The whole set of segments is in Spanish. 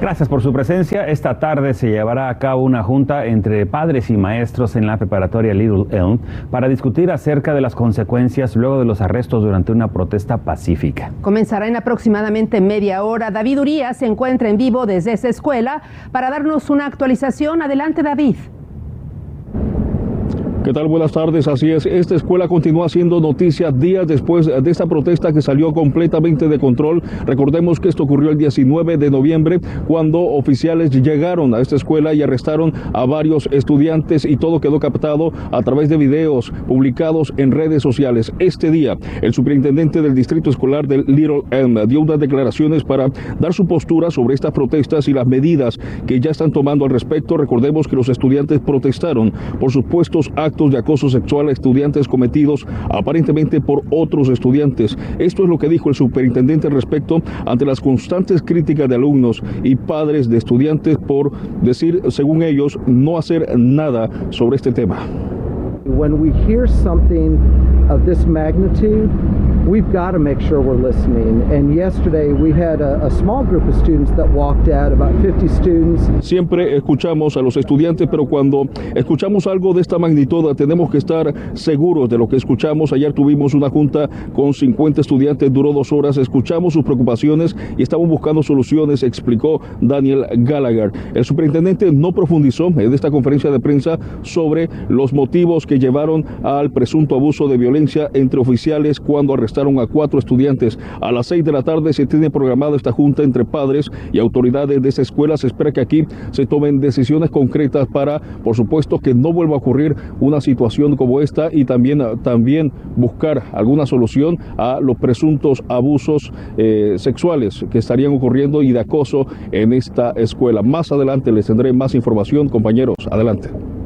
Gracias por su presencia. Esta tarde se llevará a cabo una junta entre padres y maestros en la preparatoria Little Elm para discutir acerca de las consecuencias luego de los arrestos durante una protesta pacífica. Comenzará en aproximadamente media hora. David Urías se encuentra en vivo desde esa escuela para darnos una actualización. Adelante, David. ¿Qué tal? Buenas tardes. Así es, esta escuela continúa siendo noticia días después de esta protesta que salió completamente de control. Recordemos que esto ocurrió el 19 de noviembre cuando oficiales llegaron a esta escuela y arrestaron a varios estudiantes y todo quedó captado a través de videos publicados en redes sociales. Este día, el superintendente del distrito escolar del Little Elm dio unas declaraciones para dar su postura sobre estas protestas y las medidas que ya están tomando al respecto. Recordemos que los estudiantes protestaron por supuestos actos de acoso sexual a estudiantes cometidos aparentemente por otros estudiantes. Esto es lo que dijo el superintendente respecto ante las constantes críticas de alumnos y padres de estudiantes por decir, según ellos, no hacer nada sobre este tema. When we hear something of this magnitude, we've got to make sure we're listening. And yesterday we had a, a, small group of students that walked out, about 50 students. Siempre escuchamos a los estudiantes, pero cuando escuchamos algo de esta magnitud, tenemos que estar seguros de lo que escuchamos. Ayer tuvimos una junta con 50 estudiantes, duró dos horas, escuchamos sus preocupaciones y estamos buscando soluciones, explicó Daniel Gallagher. El superintendente no profundizó en esta conferencia de prensa sobre los motivos que llevaron al presunto abuso de violencia entre oficiales cuando arrestaron a cuatro estudiantes. A las seis de la tarde se tiene programada esta junta entre padres y autoridades de esa escuela. Se espera que aquí se tomen decisiones concretas para, por supuesto, que no vuelva a ocurrir una situación como esta y también, también buscar alguna solución a los presuntos abusos eh, sexuales que estarían ocurriendo y de acoso en esta escuela. Más adelante les tendré más información, compañeros. Adelante.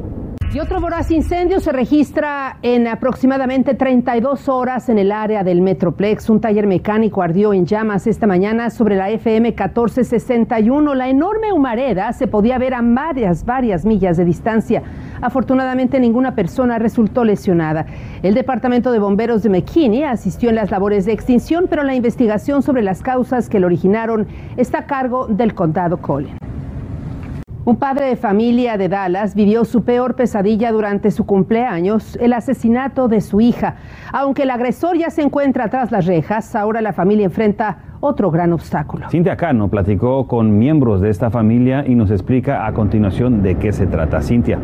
Y otro voraz incendio se registra en aproximadamente 32 horas en el área del Metroplex. Un taller mecánico ardió en llamas esta mañana sobre la FM 1461. La enorme humareda se podía ver a varias, varias millas de distancia. Afortunadamente ninguna persona resultó lesionada. El Departamento de Bomberos de McKinney asistió en las labores de extinción, pero la investigación sobre las causas que lo originaron está a cargo del condado Collin. Un padre de familia de Dallas vivió su peor pesadilla durante su cumpleaños, el asesinato de su hija. Aunque el agresor ya se encuentra tras las rejas, ahora la familia enfrenta otro gran obstáculo. Cintia Cano platicó con miembros de esta familia y nos explica a continuación de qué se trata. Cintia.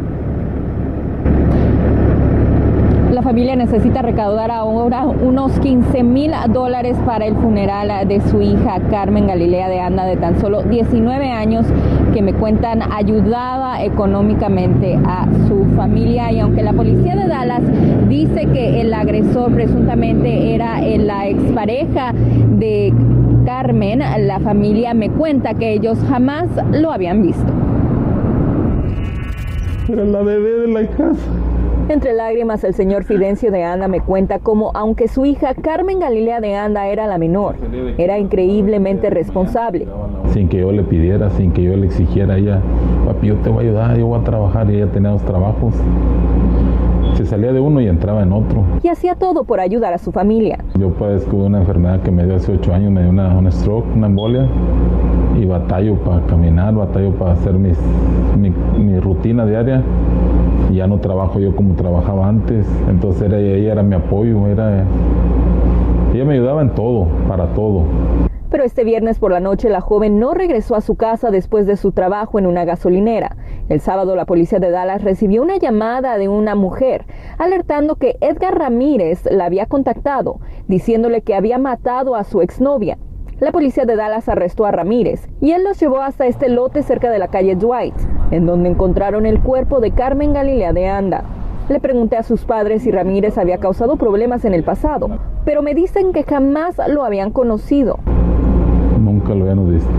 Familia necesita recaudar ahora unos 15 mil dólares para el funeral de su hija Carmen Galilea de Anda de tan solo 19 años que me cuentan ayudaba económicamente a su familia y aunque la policía de Dallas dice que el agresor presuntamente era la expareja de Carmen, la familia me cuenta que ellos jamás lo habían visto. Era la bebé de la casa. Entre lágrimas, el señor Fidencio de Anda me cuenta cómo, aunque su hija Carmen Galilea de Anda era la menor, era increíblemente responsable. Sin que yo le pidiera, sin que yo le exigiera, ella, papi, yo te voy a ayudar, yo voy a trabajar, y ella tenía dos trabajos. Se salía de uno y entraba en otro. Y hacía todo por ayudar a su familia. Yo padezco una enfermedad que me dio hace ocho años, me dio una, una stroke, una embolia, y batallo para caminar, batallo para hacer mis, mi, mi rutina diaria ya no trabajo yo como trabajaba antes, entonces era, ella era mi apoyo, era, ella me ayudaba en todo, para todo. Pero este viernes por la noche la joven no regresó a su casa después de su trabajo en una gasolinera. El sábado la policía de Dallas recibió una llamada de una mujer alertando que Edgar Ramírez la había contactado, diciéndole que había matado a su exnovia. La policía de Dallas arrestó a Ramírez y él los llevó hasta este lote cerca de la calle Dwight, en donde encontraron el cuerpo de Carmen Galilea de Anda. Le pregunté a sus padres si Ramírez había causado problemas en el pasado, pero me dicen que jamás lo habían conocido. Nunca lo habíamos visto.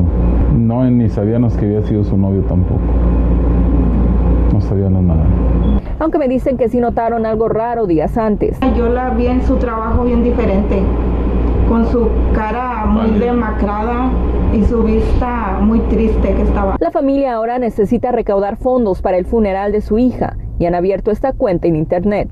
No, ni sabíamos que había sido su novio tampoco. No sabíamos nada. Aunque me dicen que sí notaron algo raro días antes. Yo la vi en su trabajo bien diferente, con su cara muy demacrada, y su vista muy triste que estaba. La familia ahora necesita recaudar fondos para el funeral de su hija y han abierto esta cuenta en internet.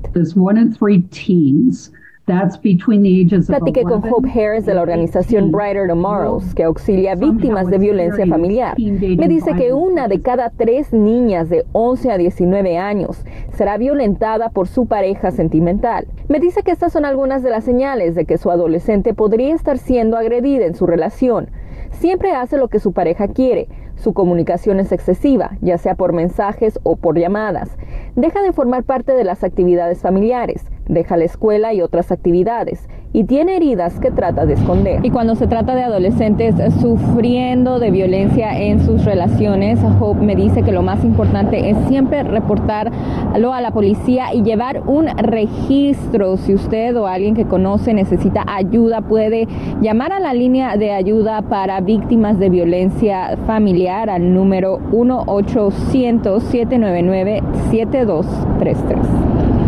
Platiqué con Hope Harris de la organización Brighter Tomorrows, que auxilia víctimas de violencia familiar. Me dice que una de cada tres niñas de 11 a 19 años será violentada por su pareja sentimental. Me dice que estas son algunas de las señales de que su adolescente podría estar siendo agredida en su relación. Siempre hace lo que su pareja quiere. Su comunicación es excesiva, ya sea por mensajes o por llamadas. Deja de formar parte de las actividades familiares deja la escuela y otras actividades y tiene heridas que trata de esconder. Y cuando se trata de adolescentes sufriendo de violencia en sus relaciones, Hope me dice que lo más importante es siempre reportarlo a la policía y llevar un registro. Si usted o alguien que conoce necesita ayuda, puede llamar a la línea de ayuda para víctimas de violencia familiar al número 1-800-799-7233.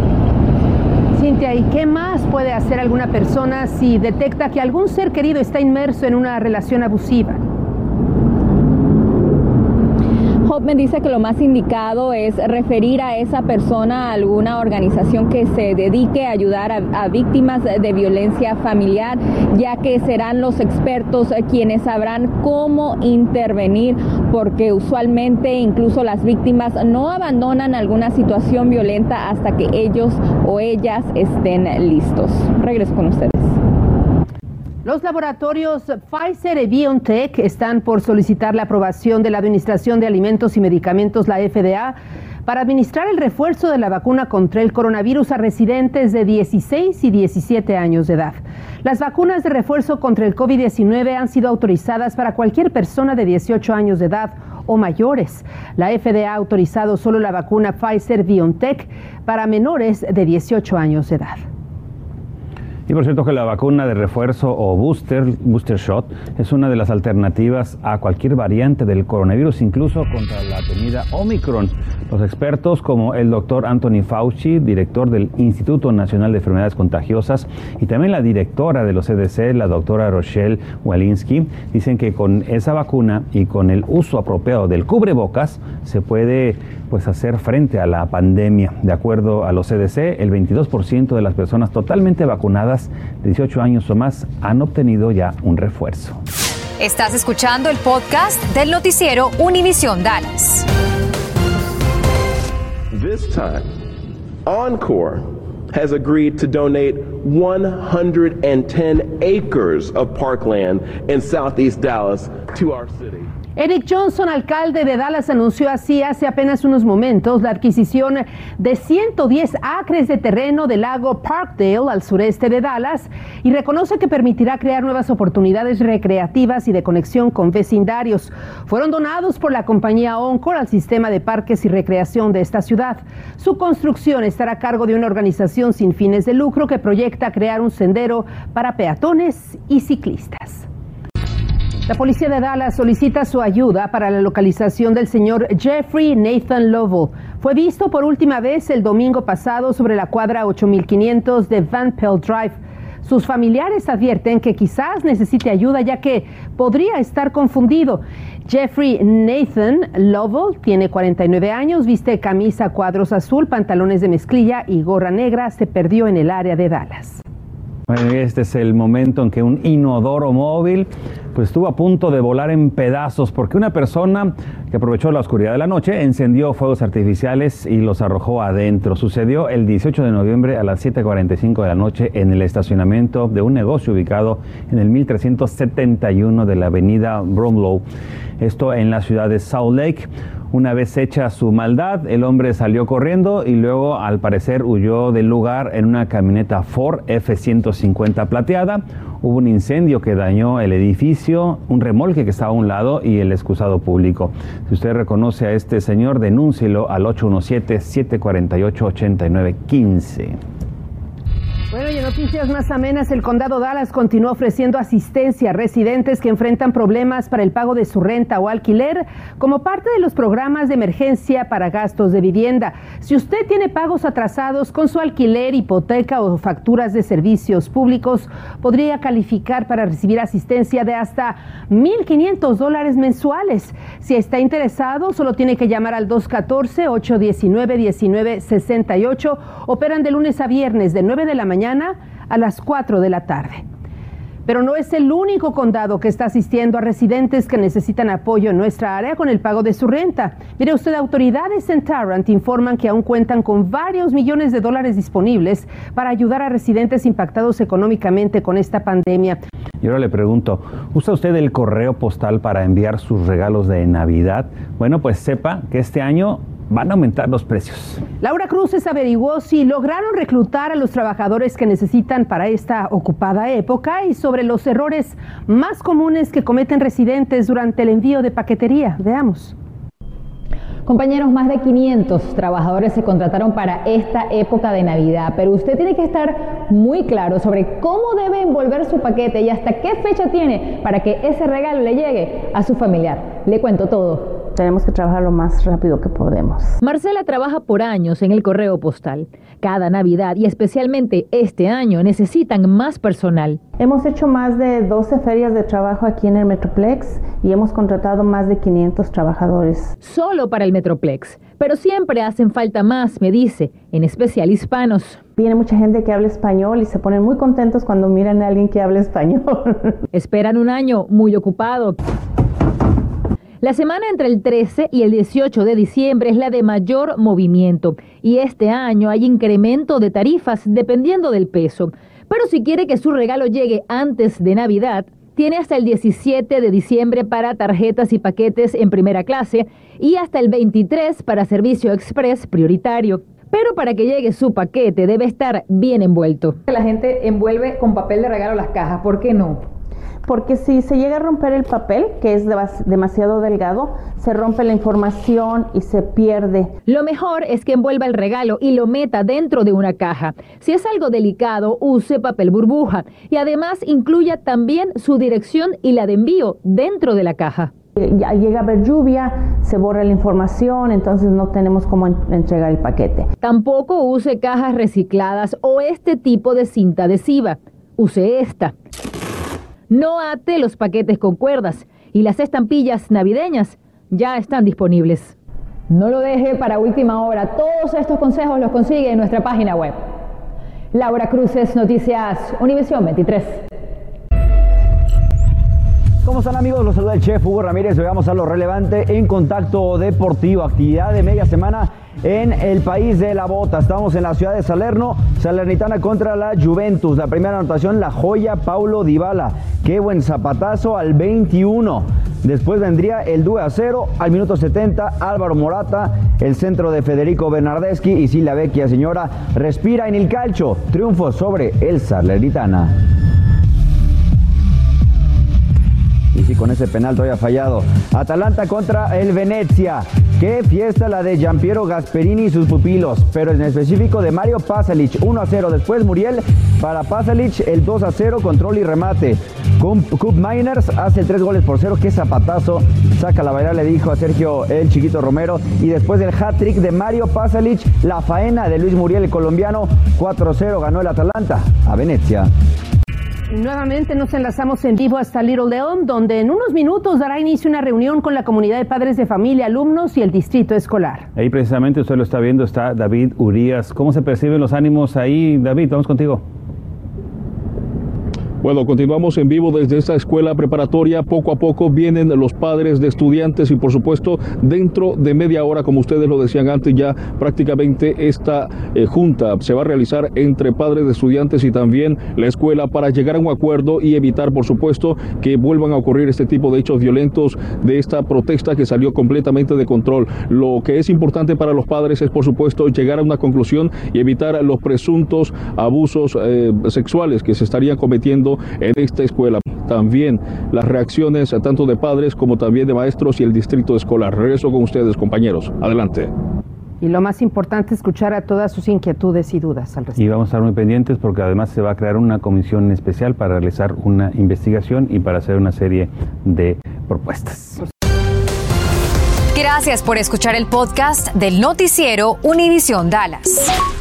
Cintia, ¿y qué más puede hacer alguna persona si detecta que algún ser querido está inmerso en una relación abusiva? Hope me dice que lo más indicado es referir a esa persona a alguna organización que se dedique a ayudar a, víctimas de violencia familiar, ya que serán los expertos quienes sabrán cómo intervenir, porque usualmente incluso las víctimas no abandonan alguna situación violenta hasta que ellos o ellas estén listos. Regreso con ustedes. Los laboratorios Pfizer y BioNTech están por solicitar la aprobación de la Administración de Alimentos y Medicamentos, la FDA, para administrar el refuerzo de la vacuna contra el coronavirus a residentes de 16 y 17 años de edad. Las vacunas de refuerzo contra el COVID-19 han sido autorizadas para cualquier persona de 18 años de edad o mayores. La FDA ha autorizado solo la vacuna Pfizer BioNTech para menores de 18 años de edad. Y por cierto que la vacuna de refuerzo o booster, booster shot, es una de las alternativas a cualquier variante del coronavirus, incluso contra la temida Omicron. Los expertos como el doctor Anthony Fauci, director del Instituto Nacional de Enfermedades Contagiosas, y también la directora de los CDC, la doctora Rochelle Walensky, dicen que con esa vacuna y con el uso apropiado del cubrebocas se puede pues hacer frente a la pandemia. De acuerdo a los CDC, el 22% de las personas totalmente vacunadas de 18 años o más han obtenido ya un refuerzo. Estás escuchando el podcast del noticiero Univisión Dallas. This time, Encore has agreed to donate 110 acres of parkland in southeast Dallas to our city. Eric Johnson, alcalde de Dallas, anunció así hace apenas unos momentos la adquisición de 110 acres de terreno del lago Parkdale al sureste de Dallas y reconoce que permitirá crear nuevas oportunidades recreativas y de conexión con vecindarios. Fueron donados por la compañía Oncor al sistema de parques y recreación de esta ciudad. Su construcción estará a cargo de una organización sin fines de lucro que proyecta crear un sendero para peatones y ciclistas. La policía de Dallas solicita su ayuda para la localización del señor Jeffrey Nathan Lovell. Fue visto por última vez el domingo pasado sobre la cuadra 8500 de Van Pelt Drive. Sus familiares advierten que quizás necesite ayuda ya que podría estar confundido. Jeffrey Nathan Lovell tiene 49 años, viste camisa cuadros azul, pantalones de mezclilla y gorra negra. Se perdió en el área de Dallas. Este es el momento en que un inodoro móvil pues estuvo a punto de volar en pedazos porque una persona que aprovechó la oscuridad de la noche encendió fuegos artificiales y los arrojó adentro. Sucedió el 18 de noviembre a las 7.45 de la noche en el estacionamiento de un negocio ubicado en el 1371 de la avenida Bromlow, esto en la ciudad de Salt Lake. Una vez hecha su maldad, el hombre salió corriendo y luego al parecer huyó del lugar en una camioneta Ford F-150 plateada. Hubo un incendio que dañó el edificio, un remolque que estaba a un lado y el excusado público. Si usted reconoce a este señor, denúncielo al 817-748-8915. Bueno, y en noticias más amenas, el condado Dallas continúa ofreciendo asistencia a residentes que enfrentan problemas para el pago de su renta o alquiler como parte de los programas de emergencia para gastos de vivienda. Si usted tiene pagos atrasados con su alquiler, hipoteca o facturas de servicios públicos, podría calificar para recibir asistencia de hasta 1.500 dólares mensuales. Si está interesado, solo tiene que llamar al 214-819-1968. Operan de lunes a viernes de 9 de la mañana a las 4 de la tarde. Pero no es el único condado que está asistiendo a residentes que necesitan apoyo en nuestra área con el pago de su renta. Mire usted, autoridades en Tarrant informan que aún cuentan con varios millones de dólares disponibles para ayudar a residentes impactados económicamente con esta pandemia. Y ahora le pregunto, ¿usa usted el correo postal para enviar sus regalos de Navidad? Bueno, pues sepa que este año van a aumentar los precios. Laura Cruces averiguó si lograron reclutar a los trabajadores que necesitan para esta ocupada época y sobre los errores más comunes que cometen residentes durante el envío de paquetería. Veamos. Compañeros, más de 500 trabajadores se contrataron para esta época de Navidad, pero usted tiene que estar muy claro sobre cómo debe envolver su paquete y hasta qué fecha tiene para que ese regalo le llegue a su familiar. Le cuento todo tenemos que trabajar lo más rápido que podemos. Marcela trabaja por años en el correo postal. Cada Navidad y especialmente este año necesitan más personal. Hemos hecho más de 12 ferias de trabajo aquí en el Metroplex y hemos contratado más de 500 trabajadores. Solo para el Metroplex, pero siempre hacen falta más, me dice, en especial hispanos. Viene mucha gente que habla español y se ponen muy contentos cuando miran a alguien que habla español. Esperan un año muy ocupado. La semana entre el 13 y el 18 de diciembre es la de mayor movimiento y este año hay incremento de tarifas dependiendo del peso. Pero si quiere que su regalo llegue antes de Navidad, tiene hasta el 17 de diciembre para tarjetas y paquetes en primera clase y hasta el 23 para servicio express prioritario. Pero para que llegue su paquete debe estar bien envuelto. La gente envuelve con papel de regalo las cajas, ¿por qué no? Porque si se llega a romper el papel, que es demasiado delgado, se rompe la información y se pierde. Lo mejor es que envuelva el regalo y lo meta dentro de una caja. Si es algo delicado, use papel burbuja y además incluya también su dirección y la de envío dentro de la caja. Ya llega a haber lluvia, se borra la información, entonces no tenemos cómo entregar el paquete. Tampoco use cajas recicladas o este tipo de cinta adhesiva. Use esta. No ate los paquetes con cuerdas y las estampillas navideñas ya están disponibles. No lo deje para última hora. Todos estos consejos los consigue en nuestra página web. Laura Cruces, Noticias Univisión 23. ¿Cómo están amigos? Los saluda el chef Hugo Ramírez. Hoy a lo relevante en contacto deportivo, actividad de media semana en el país de la bota. Estamos en la ciudad de Salerno, Salernitana contra la Juventus. La primera anotación, la joya Paulo Dybala. Qué buen zapatazo al 21. Después vendría el 2 a 0 al minuto 70. Álvaro Morata, el centro de Federico Bernardeschi y Silvia Vecchia, señora, respira en el calcio. Triunfo sobre el Salernitana. Y si con ese penal todavía fallado. Atalanta contra el Venecia. Qué fiesta la de Giampiero Gasperini y sus pupilos. Pero en específico de Mario Pasalic. 1 a 0. Después Muriel para Pasalic el 2 a 0. Control y remate. Cup Miners hace el 3 goles por 0. Qué zapatazo. Saca la bailar, le dijo a Sergio el chiquito Romero. Y después del hat-trick de Mario Pasalic, la faena de Luis Muriel, el colombiano. 4-0 ganó el Atalanta a Venecia. Nuevamente nos enlazamos en vivo hasta Little León, donde en unos minutos dará inicio una reunión con la comunidad de padres de familia, alumnos y el distrito escolar. Ahí precisamente usted lo está viendo, está David Urias. ¿Cómo se perciben los ánimos ahí? David, vamos contigo. Bueno, continuamos en vivo desde esta escuela preparatoria. Poco a poco vienen los padres de estudiantes y por supuesto dentro de media hora, como ustedes lo decían antes, ya prácticamente esta eh, junta se va a realizar entre padres de estudiantes y también la escuela para llegar a un acuerdo y evitar, por supuesto, que vuelvan a ocurrir este tipo de hechos violentos de esta protesta que salió completamente de control. Lo que es importante para los padres es, por supuesto, llegar a una conclusión y evitar los presuntos abusos eh, sexuales que se estarían cometiendo en esta escuela. También las reacciones tanto de padres como también de maestros y el distrito escolar. Regreso con ustedes, compañeros. Adelante. Y lo más importante, escuchar a todas sus inquietudes y dudas al respecto. Y vamos a estar muy pendientes porque además se va a crear una comisión especial para realizar una investigación y para hacer una serie de propuestas. Gracias por escuchar el podcast del noticiero Univisión Dallas.